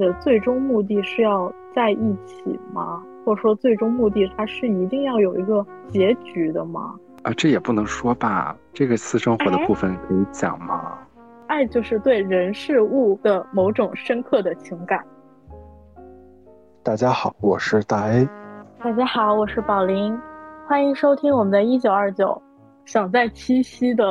爱的最终目的是要在一起吗？或者说最终目的它是一定要有一个结局的吗？啊，这也不能说吧。这个私生活的部分可以讲吗？爱就是对人事物的某种深刻的情感。大家好，我是大 A。大家好，我是宝林。欢迎收听我们的一九二九。想在七夕的，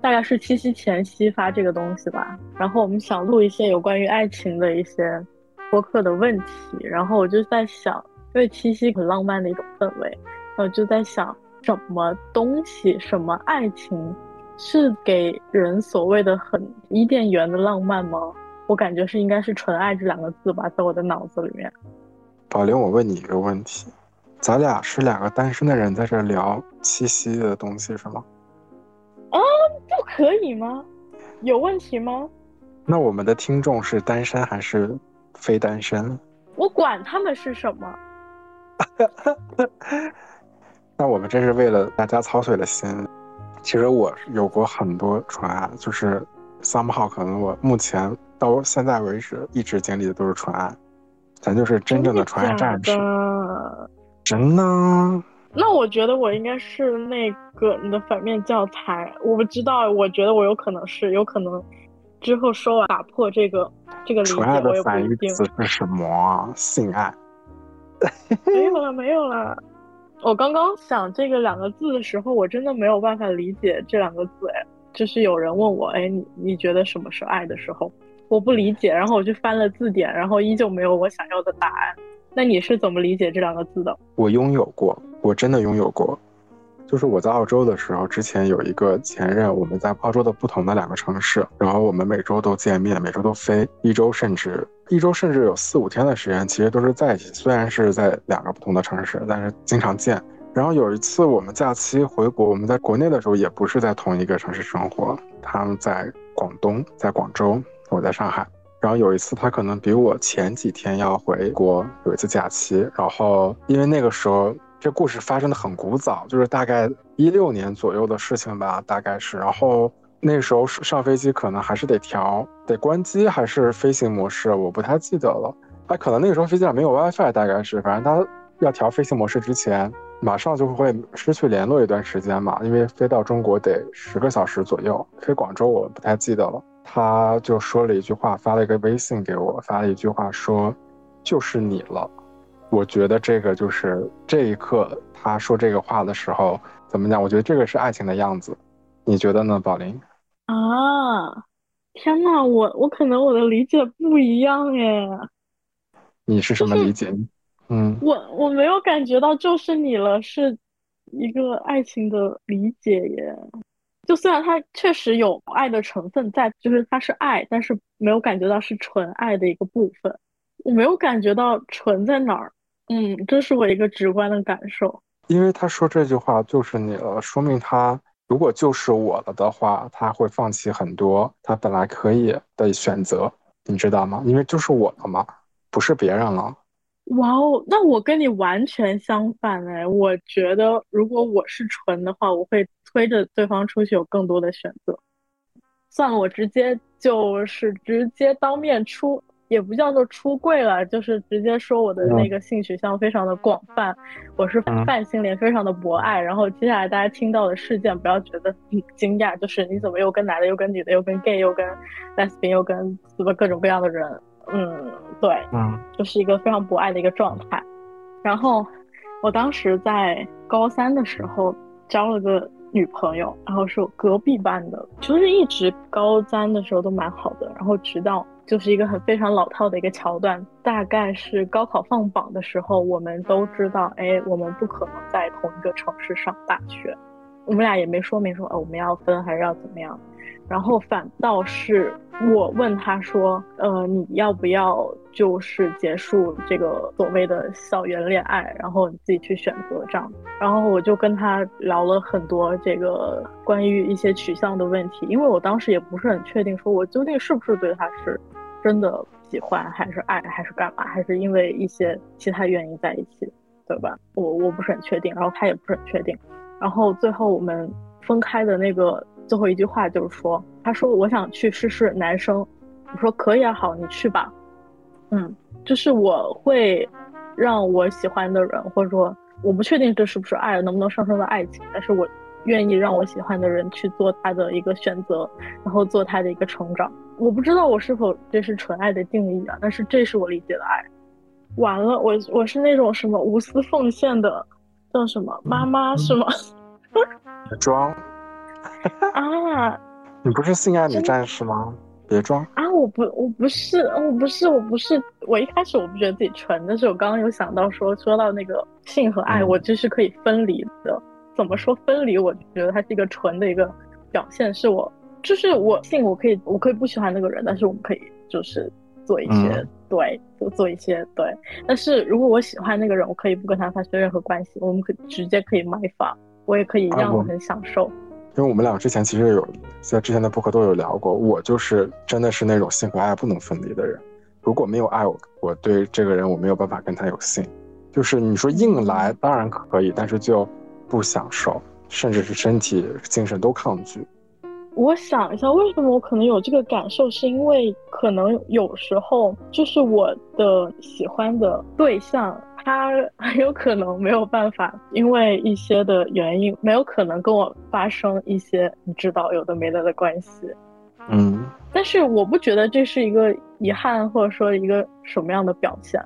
大概是七夕前夕发这个东西吧。然后我们想录一些有关于爱情的一些播客的问题。然后我就在想，因为七夕很浪漫的一种氛围，我就在想。什么东西，什么爱情，是给人所谓的很伊甸园的浪漫吗？我感觉是应该是纯爱这两个字吧，在我的脑子里面。宝玲，我问你一个问题，咱俩是两个单身的人在这聊七夕的东西是吗？啊，不可以吗？有问题吗？那我们的听众是单身还是非单身？我管他们是什么。那我们真是为了大家操碎了心。其实我有过很多纯爱，就是 somehow 可能我目前到现在为止一直经历的都是纯爱，咱就是真正的纯爱战士。真的？那我觉得我应该是那个你的反面教材。我不知道，我觉得我有可能是，有可能之后说完打破这个这个理解，我也不一定。词是什么？性爱？没有了，没有了。我刚刚想这个两个字的时候，我真的没有办法理解这两个字。哎，就是有人问我，哎，你你觉得什么是爱的时候，我不理解。然后我就翻了字典，然后依旧没有我想要的答案。那你是怎么理解这两个字的？我拥有过，我真的拥有过。就是我在澳洲的时候，之前有一个前任，我们在澳洲的不同的两个城市，然后我们每周都见面，每周都飞，一周甚至一周甚至有四五天的时间，其实都是在一起。虽然是在两个不同的城市，但是经常见。然后有一次我们假期回国，我们在国内的时候也不是在同一个城市生活，他们在广东，在广州，我在上海。然后有一次他可能比我前几天要回国，有一次假期，然后因为那个时候。这故事发生的很古早，就是大概一六年左右的事情吧，大概是。然后那时候上飞机可能还是得调，得关机还是飞行模式，我不太记得了。他，可能那个时候飞机上没有 WiFi，大概是。反正他要调飞行模式之前，马上就会失去联络一段时间嘛，因为飞到中国得十个小时左右，飞广州我不太记得了。他就说了一句话，发了一个微信给我，发了一句话说：“就是你了。”我觉得这个就是这一刻他说这个话的时候怎么讲？我觉得这个是爱情的样子，你觉得呢，宝林？啊，天呐，我我可能我的理解不一样耶。你是什么理解？嗯，我我没有感觉到就是你了，是一个爱情的理解耶。就虽然它确实有爱的成分在，就是它是爱，但是没有感觉到是纯爱的一个部分。我没有感觉到纯在哪儿。嗯，这是我一个直观的感受。因为他说这句话就是你了，说明他如果就是我了的话，他会放弃很多他本来可以的选择，你知道吗？因为就是我了嘛，不是别人了。哇哦，那我跟你完全相反哎！我觉得如果我是纯的话，我会推着对方出去有更多的选择。算了，我直接就是直接当面出。也不叫做出柜了，就是直接说我的那个性取向非常的广泛，我是泛性恋，非常的博爱。然后接下来大家听到的事件，不要觉得很惊讶，就是你怎么又跟男的，又跟女的，又跟 gay，又跟 lesbian，又跟什么各种各样的人，嗯，对，嗯，就是一个非常博爱的一个状态。然后我当时在高三的时候交了个女朋友，然后是我隔壁班的，就是一直高三的时候都蛮好的，然后直到。就是一个很非常老套的一个桥段，大概是高考放榜的时候，我们都知道，哎，我们不可能在同一个城市上大学，我们俩也没说明说，哦，我们要分还是要怎么样。然后反倒是我问他说：“呃，你要不要就是结束这个所谓的校园恋爱，然后你自己去选择这样？”然后我就跟他聊了很多这个关于一些取向的问题，因为我当时也不是很确定，说我究竟是不是对他是真的喜欢，还是爱，还是干嘛，还是因为一些其他原因在一起，对吧？我我不是很确定，然后他也不是很确定，然后最后我们分开的那个。最后一句话就是说，他说我想去试试男生，我说可以啊，好，你去吧。嗯，就是我会让我喜欢的人，或者说我不确定这是不是爱，能不能上升到爱情，但是我愿意让我喜欢的人去做他的一个选择，然后做他的一个成长。我不知道我是否这是纯爱的定义啊，但是这是我理解的爱。完了，我我是那种什么无私奉献的，叫什么妈妈是吗？装啊！你不是性爱女战士吗？别装啊！我不，我不是，我不是，我不是。我一开始我不觉得自己纯，但是我刚刚有想到说，说到那个性和爱，我就是可以分离的。怎么说分离？我觉得它是一个纯的一个表现，是我，就是我性，我可以，我可以不喜欢那个人，但是我们可以就是做一些对，做做一些对。但是如果我喜欢那个人，我可以不跟他发生任何关系，我们可直接可以买房，我也可以让我很享受。因为我们俩之前其实有在之前的播客都有聊过，我就是真的是那种性和爱不能分离的人。如果没有爱，我我对这个人我没有办法跟他有性。就是你说硬来当然可以，但是就不享受，甚至是身体精神都抗拒。我想一下，为什么我可能有这个感受，是因为可能有时候就是我的喜欢的对象。他很有可能没有办法，因为一些的原因，没有可能跟我发生一些你知道有的没的的关系。嗯，但是我不觉得这是一个遗憾，或者说一个什么样的表现。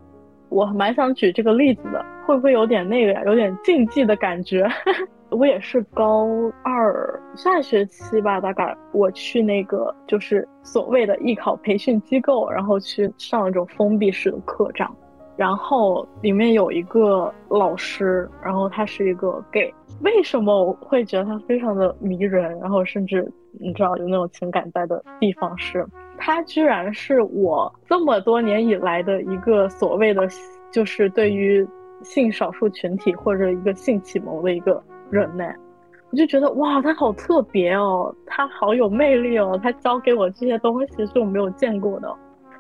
我蛮想举这个例子的，会不会有点那个呀？有点禁忌的感觉。我也是高二下学期吧，大概我去那个就是所谓的艺考培训机构，然后去上一种封闭式的课这样。然后里面有一个老师，然后他是一个 gay。为什么我会觉得他非常的迷人？然后甚至你知道有那种情感在的地方是，他居然是我这么多年以来的一个所谓的，就是对于性少数群体或者一个性启蒙的一个人呢。我就觉得哇，他好特别哦，他好有魅力哦，他教给我这些东西是我没有见过的。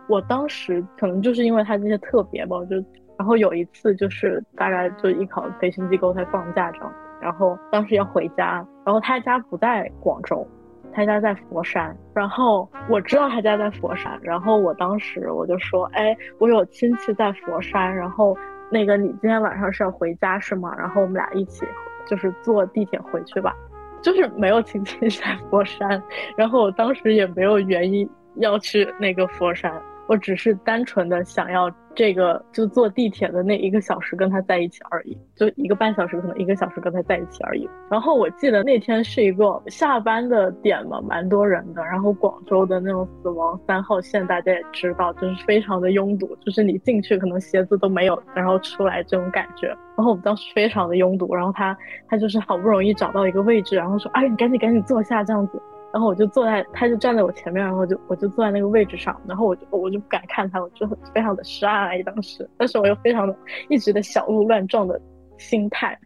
我当时可能就是因为他这些特别吧，我就然后有一次就是大概就艺考培训机构在放假这样，然后当时要回家，然后他家不在广州，他家在佛山，然后我知道他家在佛山，然后我当时我就说，哎，我有亲戚在佛山，然后那个你今天晚上是要回家是吗？然后我们俩一起就是坐地铁回去吧，就是没有亲戚在佛山，然后我当时也没有原因要去那个佛山。我只是单纯的想要这个，就坐地铁的那一个小时跟他在一起而已，就一个半小时，可能一个小时跟他在一起而已。然后我记得那天是一个下班的点嘛，蛮多人的。然后广州的那种死亡三号线大家也知道，就是非常的拥堵，就是你进去可能鞋子都没有，然后出来这种感觉。然后我们当时非常的拥堵，然后他他就是好不容易找到一个位置，然后说，哎，你赶紧赶紧坐下这样子。然后我就坐在，他就站在我前面，然后就我就坐在那个位置上，然后我就我就不敢看他，我就非常的爱当时，但是我又非常的一直的小鹿乱撞的心态，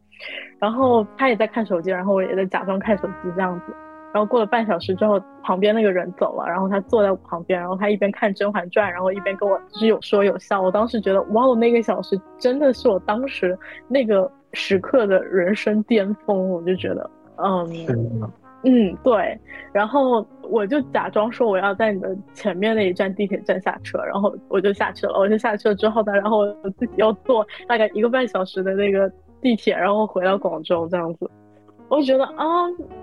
然后他也在看手机，然后我也在假装看手机这样子，然后过了半小时之后，旁边那个人走了，然后他坐在我旁边，然后他一边看《甄嬛传》，然后一边跟我就是有说有笑，我当时觉得哇，那个小时真的是我当时那个时刻的人生巅峰，我就觉得嗯。嗯，对，然后我就假装说我要在你的前面那一站地铁站下车，然后我就下去了。我就下去了之后呢，然后我自己要坐大概一个半小时的那个地铁，然后回到广州这样子。我觉得啊，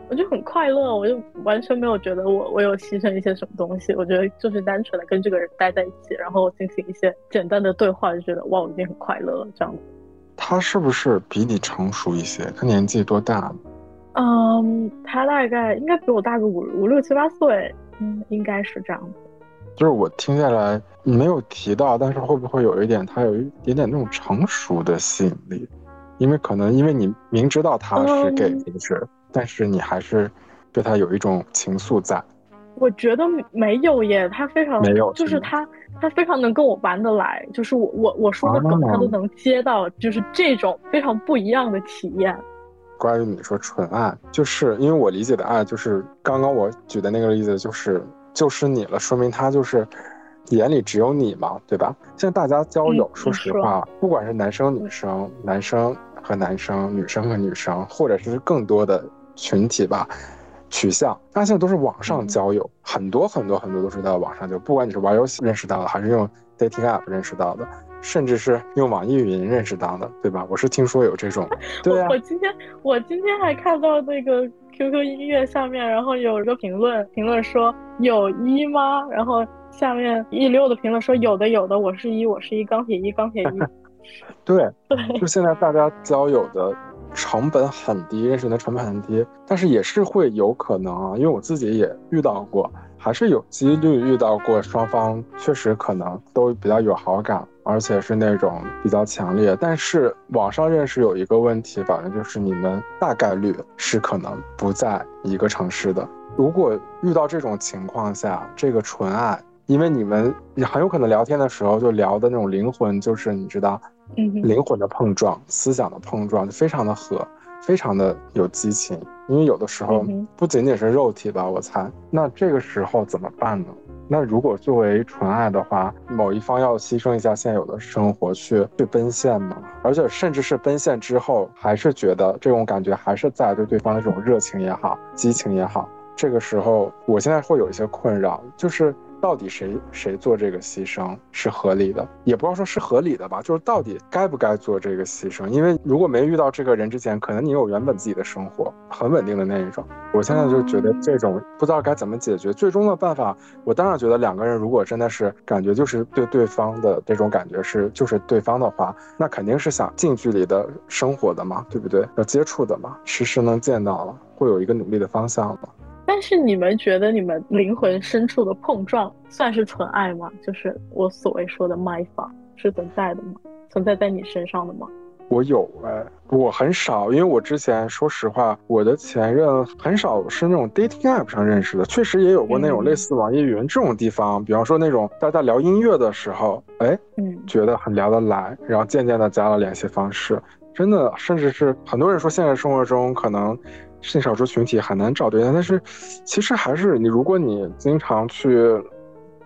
我就很快乐，我就完全没有觉得我我有牺牲一些什么东西。我觉得就是单纯的跟这个人待在一起，然后进行一些简单的对话，就觉得哇，我已经很快乐了这样子。他是不是比你成熟一些？他年纪多大？嗯，他大概应该比我大个五五六七八岁，嗯，应该是这样子。就是我听下来，没有提到，但是会不会有一点，他有一点点那种成熟的吸引力？因为可能因为你明知道他是 gay？但是你还是对他有一种情愫在。我觉得没有耶，他非常没有，就是他他非常能跟我玩得来，就是我我我说的梗他都能接到，就是这种非常不一样的体验。关于你说纯爱，就是因为我理解的爱，就是刚刚我举的那个例子，就是就是你了，说明他就是眼里只有你嘛，对吧？现在大家交友，说实话，不管是男生女生、男生和男生、女生和女生，或者是更多的群体吧，取向，那现在都是网上交友，很多很多很多都是在网上就，不管你是玩游戏认识到的，还是用 dating app 认识到的，甚至是用网易云认识到的，对吧？我是听说有这种。对啊。我今天我今天还看到那个 QQ 音乐下面，然后有一个评论，评论说有一吗？然后下面一溜的评论说有的有的，我是一，我是一钢铁一，钢铁一。对，就现在大家交友的。成本很低，认识人的成本很低，但是也是会有可能啊，因为我自己也遇到过，还是有几率遇到过双方确实可能都比较有好感，而且是那种比较强烈。但是网上认识有一个问题，反正就是你们大概率是可能不在一个城市的。如果遇到这种情况下，这个纯爱，因为你们也很有可能聊天的时候就聊的那种灵魂，就是你知道。灵魂的碰撞，思想的碰撞就非常的合，非常的有激情。因为有的时候不仅仅是肉体吧，我猜。那这个时候怎么办呢？那如果作为纯爱的话，某一方要牺牲一下现有的生活去去奔现吗？而且甚至是奔现之后，还是觉得这种感觉还是在对对方的这种热情也好，激情也好。这个时候，我现在会有一些困扰，就是。到底谁谁做这个牺牲是合理的？也不要说是合理的吧，就是到底该不该做这个牺牲？因为如果没遇到这个人之前，可能你有原本自己的生活很稳定的那一种。我现在就觉得这种不知道该怎么解决。最终的办法，我当然觉得两个人如果真的是感觉就是对对方的这种感觉是就是对方的话，那肯定是想近距离的生活的嘛，对不对？要接触的嘛，时时能见到了，会有一个努力的方向嘛。但是你们觉得你们灵魂深处的碰撞算是纯爱吗？就是我所谓说的 my 法是存在的吗？存在在你身上的吗？我有哎，我很少，因为我之前说实话，我的前任很少是那种 dating app 上认识的，确实也有过那种类似网易云这种地方，比方说那种大家聊音乐的时候，哎，嗯，觉得很聊得来，然后渐渐的加了联系方式，真的，甚至是很多人说现实生活中可能。性少数群体很难找对象，但是其实还是你，如果你经常去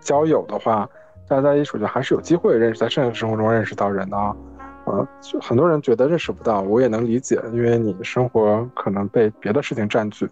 交友的话，大家在一起，我觉得还是有机会认识，在现实生活中认识到人的啊。呃，很多人觉得认识不到，我也能理解，因为你生活可能被别的事情占据。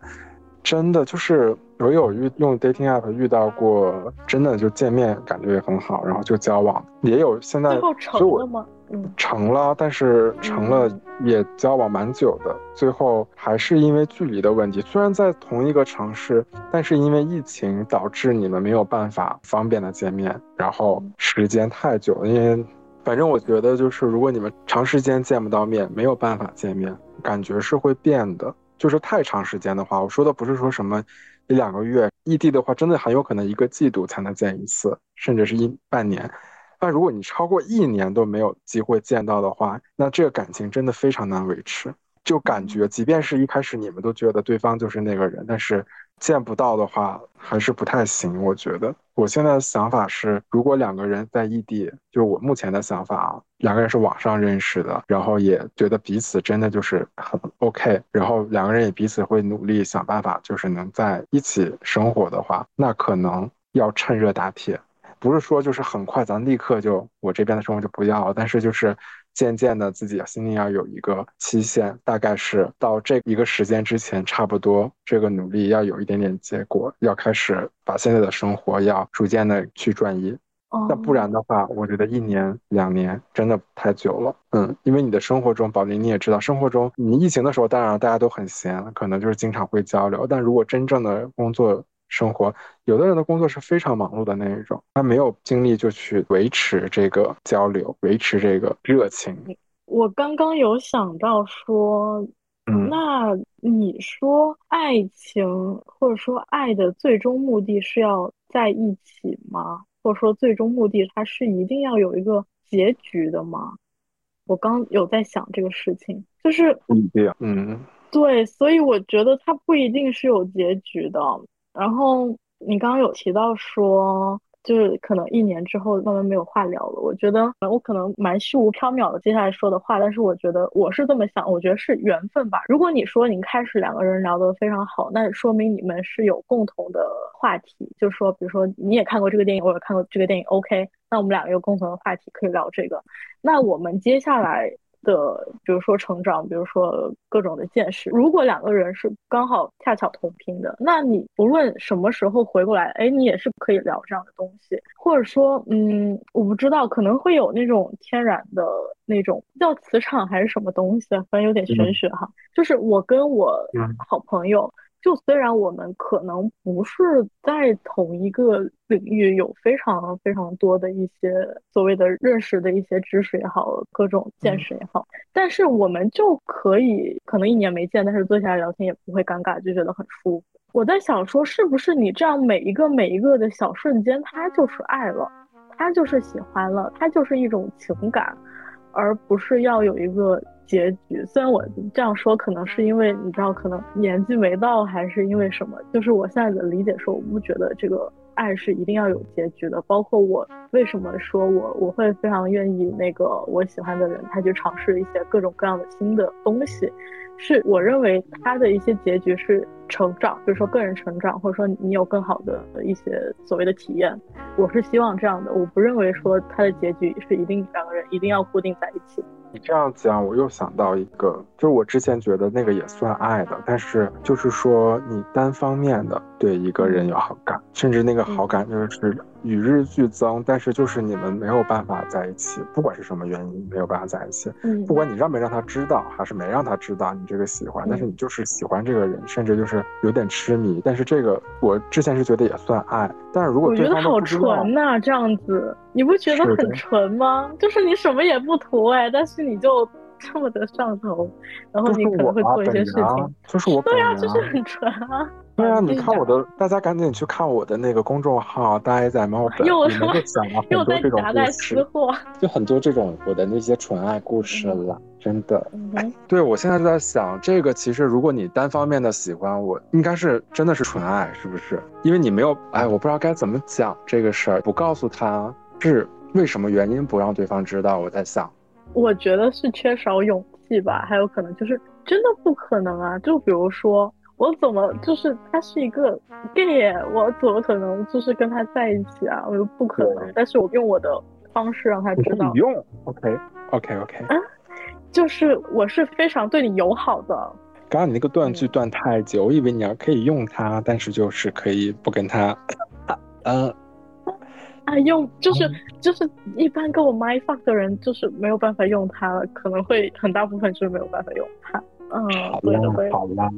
真的就是我有遇用 dating app 遇到过，真的就见面感觉也很好，然后就交往，也有现在最后成了吗？嗯，成了，但是成了也交往蛮久的，最后还是因为距离的问题，虽然在同一个城市，但是因为疫情导致你们没有办法方便的见面，然后时间太久了，因为反正我觉得就是如果你们长时间见不到面，没有办法见面，感觉是会变的。就是太长时间的话，我说的不是说什么一两个月，异地的话，真的很有可能一个季度才能见一次，甚至是一半年。但如果你超过一年都没有机会见到的话，那这个感情真的非常难维持。就感觉，即便是一开始你们都觉得对方就是那个人，但是见不到的话，还是不太行。我觉得，我现在的想法是，如果两个人在异地，就是我目前的想法啊，两个人是网上认识的，然后也觉得彼此真的就是很 OK，然后两个人也彼此会努力想办法，就是能在一起生活的话，那可能要趁热打铁，不是说就是很快咱立刻就我这边的生活就不要了，但是就是。渐渐的，自己心里要有一个期限，大概是到这一个时间之前，差不多这个努力要有一点点结果，要开始把现在的生活要逐渐的去转移。那不然的话，我觉得一年两年真的太久了。嗯，因为你的生活中，宝林你也知道，生活中你疫情的时候，当然大家都很闲，可能就是经常会交流。但如果真正的工作，生活，有的人的工作是非常忙碌的那一种，他没有精力就去维持这个交流，维持这个热情。我刚刚有想到说，嗯，那你说爱情或者说爱的最终目的是要在一起吗？或者说最终目的它是一定要有一个结局的吗？我刚有在想这个事情，就是不一定，嗯，对，所以我觉得它不一定是有结局的。然后你刚刚有提到说，就是可能一年之后慢慢没有话聊了。我觉得我可能蛮虚无缥缈的接下来说的话，但是我觉得我是这么想，我觉得是缘分吧。如果你说你开始两个人聊得非常好，那说明你们是有共同的话题，就说，比如说你也看过这个电影，我也看过这个电影，OK，那我们两个有共同的话题可以聊这个。那我们接下来的，比如说成长，比如说各种的见识。如果两个人是刚好恰巧同频的，那你不论什么时候回过来，哎，你也是可以聊这样的东西。或者说，嗯，我不知道，可能会有那种天然的那种叫磁场还是什么东西，反正有点玄学哈。就是我跟我好朋友。就虽然我们可能不是在同一个领域有非常非常多的一些所谓的认识的一些知识也好，各种见识也好，但是我们就可以可能一年没见，但是坐下来聊天也不会尴尬，就觉得很舒服。我在想说，是不是你这样每一个每一个的小瞬间，它就是爱了，它就是喜欢了，它就是一种情感，而不是要有一个。结局，虽然我这样说，可能是因为你知道，可能年纪没到，还是因为什么？就是我现在的理解是，我不觉得这个爱是一定要有结局的。包括我为什么说我我会非常愿意那个我喜欢的人，他去尝试一些各种各样的新的东西，是我认为他的一些结局是成长，比如说个人成长，或者说你有更好的一些所谓的体验。我是希望这样的，我不认为说他的结局是一定两个人一定要固定在一起。你这样讲，我又想到一个，就是我之前觉得那个也算爱的，但是就是说你单方面的对一个人有好感，甚至那个好感就是与日俱增，但是就是你们没有办法在一起，不管是什么原因没有办法在一起，不管你让没让他知道，还是没让他知道你这个喜欢，但是你就是喜欢这个人，甚至就是有点痴迷，但是这个我之前是觉得也算爱，但是如果我觉得好纯呐，这样子。你不觉得很纯吗？就是你什么也不图哎，但是你就 这么的上头，然后你可能会做一些事情。就是我对啊，就是很纯啊。对啊，你看我的，大家赶紧去看我的那个公众号“大爱在猫本”，又讲了很多这种故事，就很多这种我的那些纯爱故事了，真的。对，我现在就在想，这个其实如果你单方面的喜欢我，应该是真的是纯爱，是不是？因为你没有，哎，我不知道该怎么讲这个事儿，不告诉他。是为什么原因不让对方知道？我在想，我觉得是缺少勇气吧，还有可能就是真的不可能啊！就比如说，我怎么就是他是一个 gay，我怎么可能就是跟他在一起啊？我又不可能。但是我用我的方式让他知道。你用，OK，OK，OK。啊，就是我是非常对你友好的。刚刚你那个断句断太久，我以为你要可以用它，但是就是可以不跟他，嗯。啊，用就是就是一般跟我 my fuck 的人，就是没有办法用它了，可能会很大部分就是没有办法用它。嗯，好的。好啦，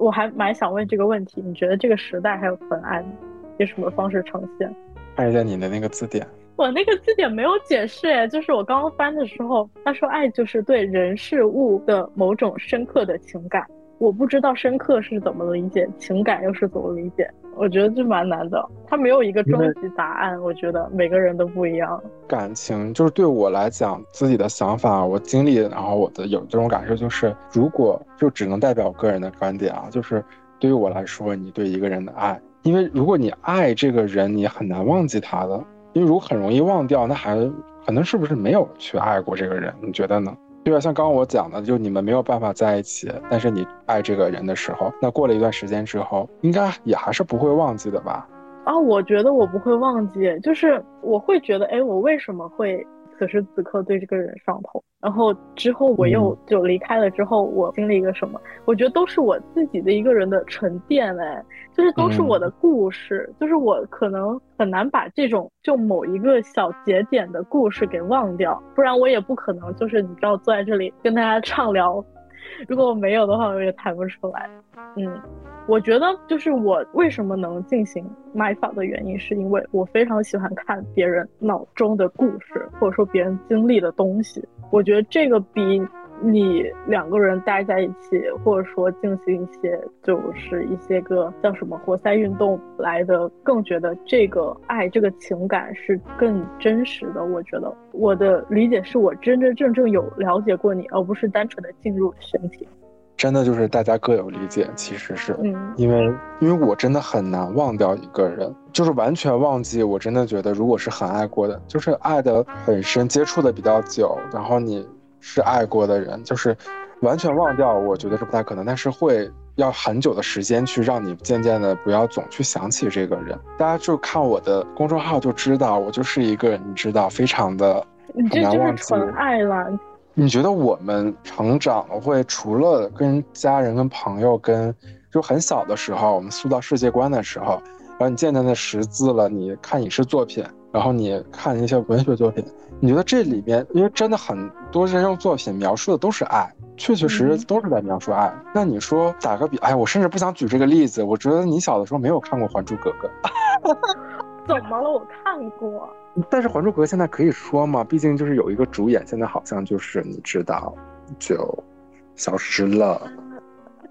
我还蛮想问这个问题，你觉得这个时代还有纯爱吗？以什么方式呈现？看一下你的那个字典。我那个字典没有解释哎，就是我刚刚翻的时候，他说爱就是对人事物的某种深刻的情感。我不知道深刻是怎么理解，情感又是怎么理解？我觉得这蛮难的，它没有一个终极答案。我觉得每个人都不一样。感情就是对我来讲，自己的想法，我经历，然后我的有这种感受，就是如果就只能代表我个人的观点啊，就是对于我来说，你对一个人的爱，因为如果你爱这个人，你很难忘记他的，因为如果很容易忘掉，那还可能是不是没有去爱过这个人？你觉得呢？对啊，像刚刚我讲的，就你们没有办法在一起，但是你爱这个人的时候，那过了一段时间之后，应该也还是不会忘记的吧？啊，我觉得我不会忘记，就是我会觉得，哎，我为什么会？此时此刻对这个人上头，然后之后我又就离开了。之后我经历一个什么？我觉得都是我自己的一个人的沉淀，哎，就是都是我的故事，就是我可能很难把这种就某一个小节点的故事给忘掉，不然我也不可能就是你知道坐在这里跟大家畅聊。如果我没有的话，我也谈不出来。嗯。我觉得就是我为什么能进行买房的原因，是因为我非常喜欢看别人脑中的故事，或者说别人经历的东西。我觉得这个比你两个人待在一起，或者说进行一些就是一些个叫什么活塞运动来的，更觉得这个爱这个情感是更真实的。我觉得我的理解是我真真正正有了解过你，而不是单纯的进入身体。真的就是大家各有理解，其实是嗯因为，因为我真的很难忘掉一个人，就是完全忘记。我真的觉得，如果是很爱过的，就是爱的很深，接触的比较久，然后你是爱过的人，就是完全忘掉，我觉得是不太可能。但是会要很久的时间去让你渐渐的不要总去想起这个人。大家就看我的公众号就知道，我就是一个你知道非常的你这就是纯爱了。你觉得我们成长会除了跟家人、跟朋友、跟就很小的时候，我们塑造世界观的时候，然后你渐渐的识字了，你看影视作品，然后你看一些文学作品，你觉得这里面，因为真的很多这种作品描述的都是爱，确确实实都是在描述爱。那你说打个比，哎，我甚至不想举这个例子，我觉得你小的时候没有看过《还珠格格》。怎么了？我看过。但是《还珠格格》现在可以说吗？毕竟就是有一个主演，现在好像就是你知道，就消失了。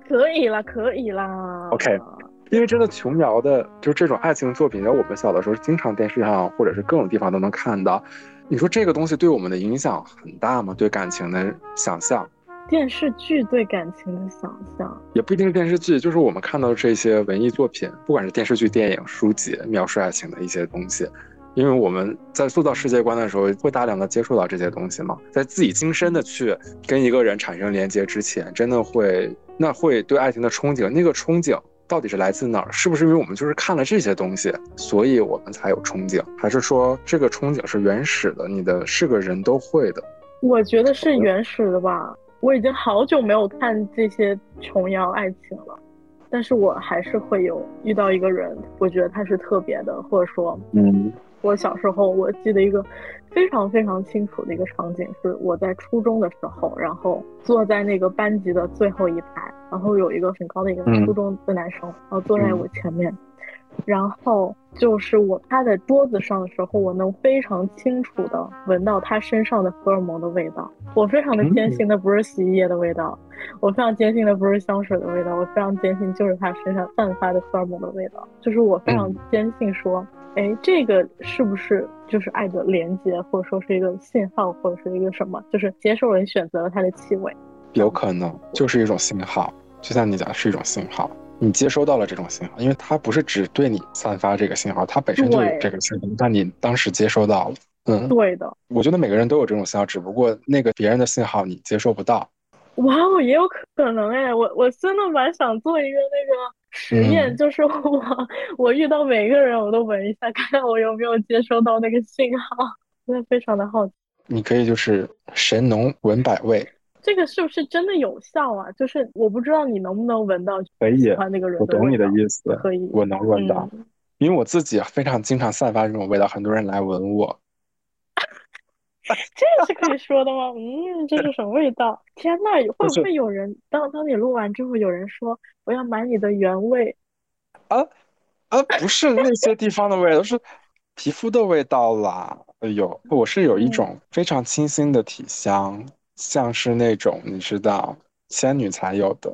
可以了，可以啦。OK，因为真的琼瑶的，就是这种爱情作品，然后我们小的时候经常电视上或者是各种地方都能看到。你说这个东西对我们的影响很大吗？对感情的想象？电视剧对感情的想象也不一定是电视剧，就是我们看到这些文艺作品，不管是电视剧、电影、书籍，描述爱情的一些东西。因为我们在塑造世界观的时候，会大量的接触到这些东西嘛，在自己亲身的去跟一个人产生连接之前，真的会那会对爱情的憧憬，那个憧憬到底是来自哪儿？是不是因为我们就是看了这些东西，所以我们才有憧憬？还是说这个憧憬是原始的？你的是个人都会的？我觉得是原始的吧。我已经好久没有看这些琼瑶爱情了，但是我还是会有遇到一个人，我觉得他是特别的，或者说，嗯，我小时候我记得一个非常非常清楚的一个场景，是我在初中的时候，然后坐在那个班级的最后一排，然后有一个很高的一个初中的男生，然后坐在我前面。然后就是我趴在桌子上的时候，我能非常清楚的闻到他身上的荷尔蒙的味道。我非常的坚信那不是洗衣液的味道，我非常坚信那不是香水的味道，我非常坚信就是他身上散发的荷尔蒙的味道。就是我非常坚信说，哎，这个是不是就是爱的连接，或者说是一个信号，或者是一个什么？就是接受人选择了他的气味，有可能就是一种信号，就像你讲是一种信号。你接收到了这种信号，因为它不是只对你散发这个信号，它本身就有这个信号。但你当时接收到了，嗯，对的。我觉得每个人都有这种信号，只不过那个别人的信号你接收不到。哇哦，也有可能哎，我我真的蛮想做一个那个实验，就是我我遇到每一个人我都闻一下，看看我有没有接收到那个信号，真的非常的好奇。你可以就是神农闻百味。这个是不是真的有效啊？就是我不知道你能不能闻到可以那个人。我懂你的意思，可以，我能闻到，因为我自己非常经常散发这种味道，很多人来闻我。这是可以说的吗？嗯，这是什么味道？天呐，会不会有人当当你录完之后，有人说我要买你的原味？啊啊，不是那些地方的味道，是皮肤的味道啦。哎呦，我是有一种非常清新的体香。像是那种你知道仙女才有的，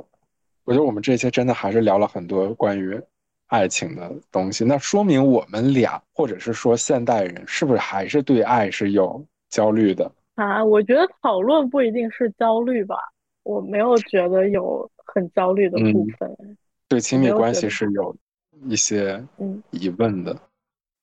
我觉得我们这些真的还是聊了很多关于爱情的东西。那说明我们俩，或者是说现代人，是不是还是对爱是有焦虑的啊？我觉得讨论不一定是焦虑吧，我没有觉得有很焦虑的部分。对亲密关系是有一些疑问的，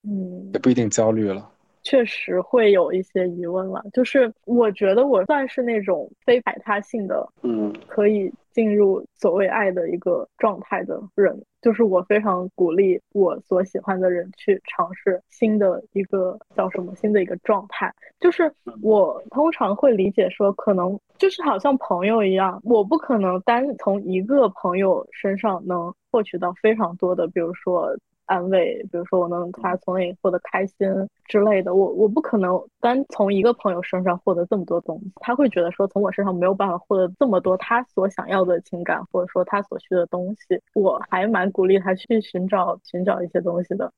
嗯，也不一定焦虑了。确实会有一些疑问了，就是我觉得我算是那种非排他性的，嗯，可以进入所谓爱的一个状态的人，就是我非常鼓励我所喜欢的人去尝试新的一个叫什么新的一个状态，就是我通常会理解说，可能就是好像朋友一样，我不可能单从一个朋友身上能获取到非常多的，比如说。安慰，比如说我能他从那里获得开心之类的，我我不可能单从一个朋友身上获得这么多东西，他会觉得说从我身上没有办法获得这么多他所想要的情感，或者说他所需的东西，我还蛮鼓励他去寻找寻找一些东西的。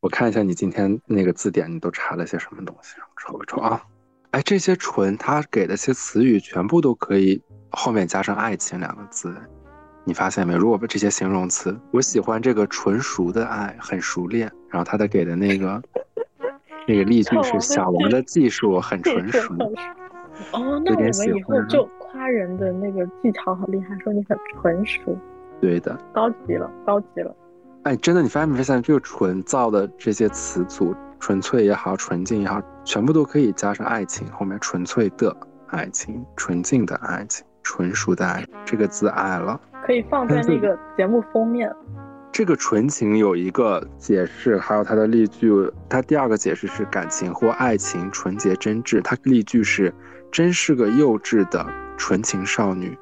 我看一下你今天那个字典，你都查了些什么东西？瞅一瞅啊，哎，这些纯他给的些词语全部都可以后面加上爱情两个字。你发现没？如果这些形容词，我喜欢这个纯熟的爱，很熟练。然后他的给的那个那个例句是小王的技术很纯熟。哦，那我们以后就夸人的那个技巧很厉害，说你很纯熟。对的，高级了，高级了。哎，真的，你发现没发现这个纯造的这些词组，纯粹也好，纯净也好，全部都可以加上爱情后面，纯粹的爱情，纯净的爱情。纯熟的爱这个字爱了，可以放在那个节目封面。这个纯情有一个解释，还有它的例句。它第二个解释是感情或爱情纯洁真挚。它例句是真是个幼稚的纯情少女。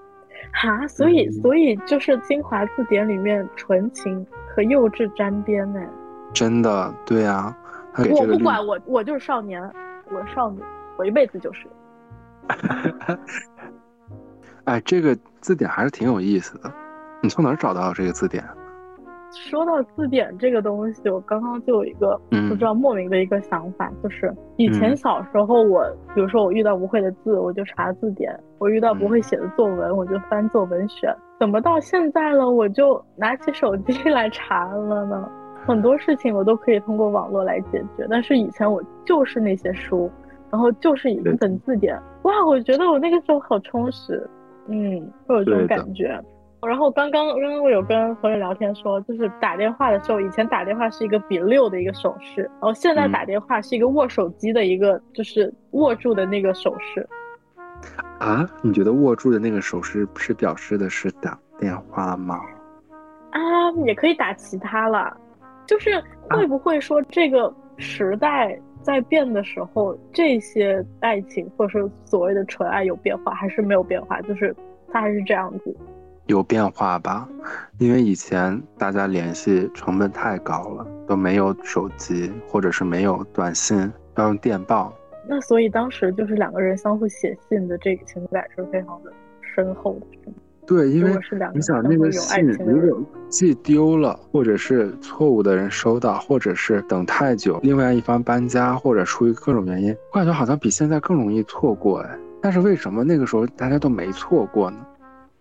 哈，所以所以就是精华字典里面纯情和幼稚沾边呢。真的，对啊。我不管，我我就是少年，我少女，我一辈子就是。哎，这个字典还是挺有意思的。你从哪儿找到这个字典？说到字典这个东西，我刚刚就有一个不知道莫名的一个想法，就是以前小时候我，比如说我遇到不会的字，我就查字典；我遇到不会写的作文，我就翻作文选。怎么到现在了，我就拿起手机来查了呢？很多事情我都可以通过网络来解决，但是以前我就是那些书，然后就是一本字典。哇，我觉得我那个时候好充实，嗯，会有这种感觉。然后刚刚刚刚我有跟朋友聊天说，就是打电话的时候，以前打电话是一个比六的一个手势，然后现在打电话是一个握手机的一个，就是握住的那个手势。啊？你觉得握住的那个手势是表示的是打电话吗？啊，也可以打其他了。就是会不会说这个时代在变的时候，这些爱情或者说所谓的纯爱有变化，还是没有变化？就是它还是这样子。有变化吧，因为以前大家联系成本太高了，都没有手机，或者是没有短信，要用电报。那所以当时就是两个人相互写信的这个情感是非常的深厚的？对，因为你想那个信如果寄丢了，或者是错误的人收到，或者是等太久，另外一方搬家，或者出于各种原因，我感觉好像比现在更容易错过哎。但是为什么那个时候大家都没错过呢？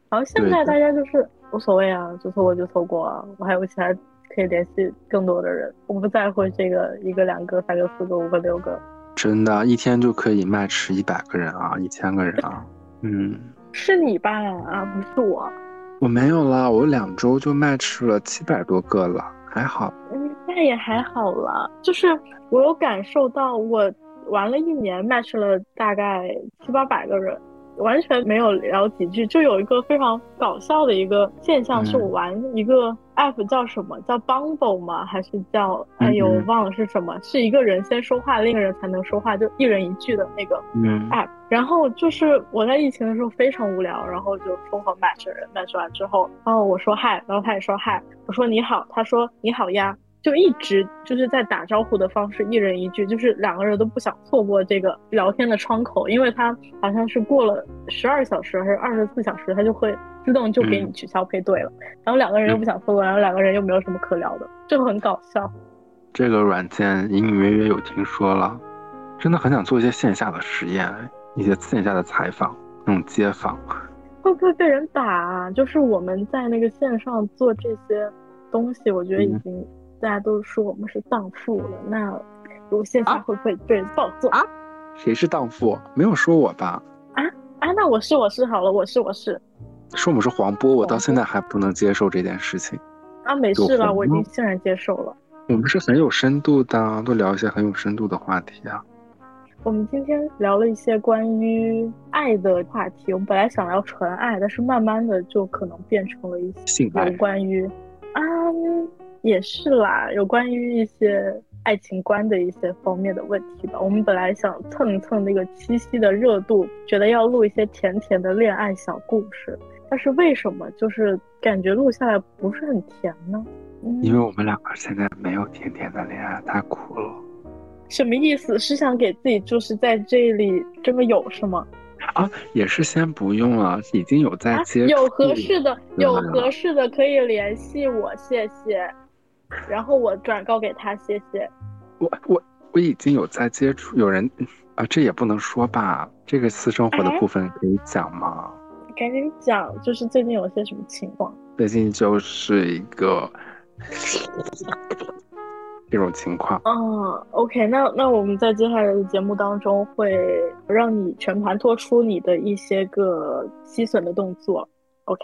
然后现在大家就是无所谓啊，就错过就错过啊，我还有其他可以联系更多的人，我不在乎这个一个两个三个四个五个六个，真的，一天就可以 match 一百个人啊，一千个人啊，嗯，是你吧啊，不是我，我没有啦，我两周就 match 了七百多个了，还好，嗯，那也还好啦，就是我有感受到，我玩了一年 match 了大概七八百个人。完全没有聊几句，就有一个非常搞笑的一个现象，是我玩一个 app 叫什么叫 Bumble 吗？还是叫哎呦忘了是什么？是一个人先说话，另一个人才能说话，就一人一句的那个 app。然后就是我在疫情的时候非常无聊，然后就疯狂 match 人，match 完之后，然后我说嗨，然后他也说嗨，我说你好，他说你好呀。就一直就是在打招呼的方式，一人一句，就是两个人都不想错过这个聊天的窗口，因为他好像是过了十二小时还是二十四小时，他就会自动就给你取消配对了。然后两个人又不想错过，然后两个人又没有什么可聊的，就很搞笑。这个软件隐隐约约有听说了，真的很想做一些线下的实验，一些线下的采访，那种街访，会不会被人打？就是我们在那个线上做这些东西，我觉得已经。大家都说我们是荡妇了，那如果线下会不会被人暴揍啊？谁是荡妇？没有说我吧？啊啊，那我是我是好了，我是我是。说我们是黄波，我到现在还不能接受这件事情。啊，没事了，我已经欣然接受了。我们是很有深度的，都聊一些很有深度的话题啊。我们今天聊了一些关于爱的话题，我们本来想聊纯爱，但是慢慢的就可能变成了一些有关于啊。也是啦，有关于一些爱情观的一些方面的问题吧。我们本来想蹭一蹭那个七夕的热度，觉得要录一些甜甜的恋爱小故事，但是为什么就是感觉录下来不是很甜呢？因为我们两个现在没有甜甜的恋爱，太苦了。什么意思？是想给自己就是在这里这么有是吗？啊，也是先不用了，已经有在接有合适的，有合适的可以联系我，谢谢。然后我转告给他，谢谢。我我我已经有在接触，有人啊，这也不能说吧？这个私生活的部分可以讲吗？赶紧讲，就是最近有些什么情况？最近就是一个这种情况。嗯，OK，那那我们在接下来的节目当中会让你全盘托出你的一些个吸损的动作。OK，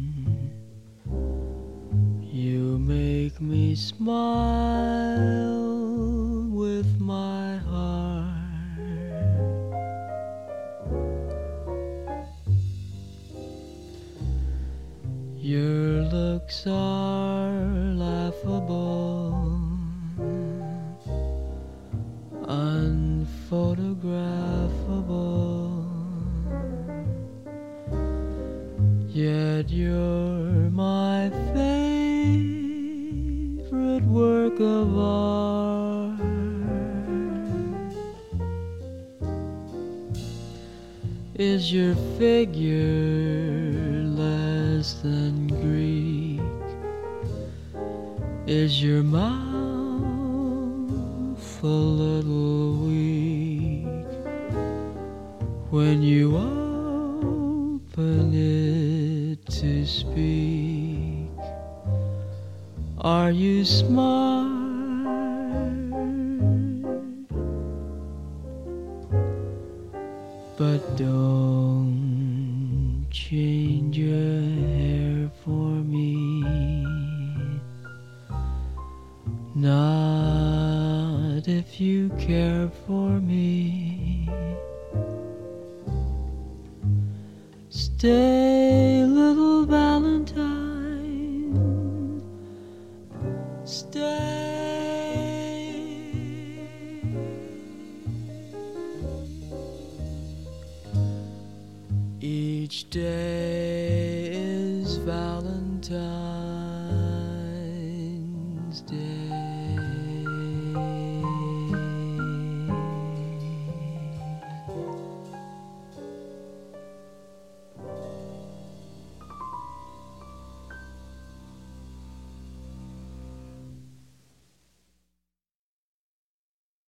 You make me smile. But don't change your hair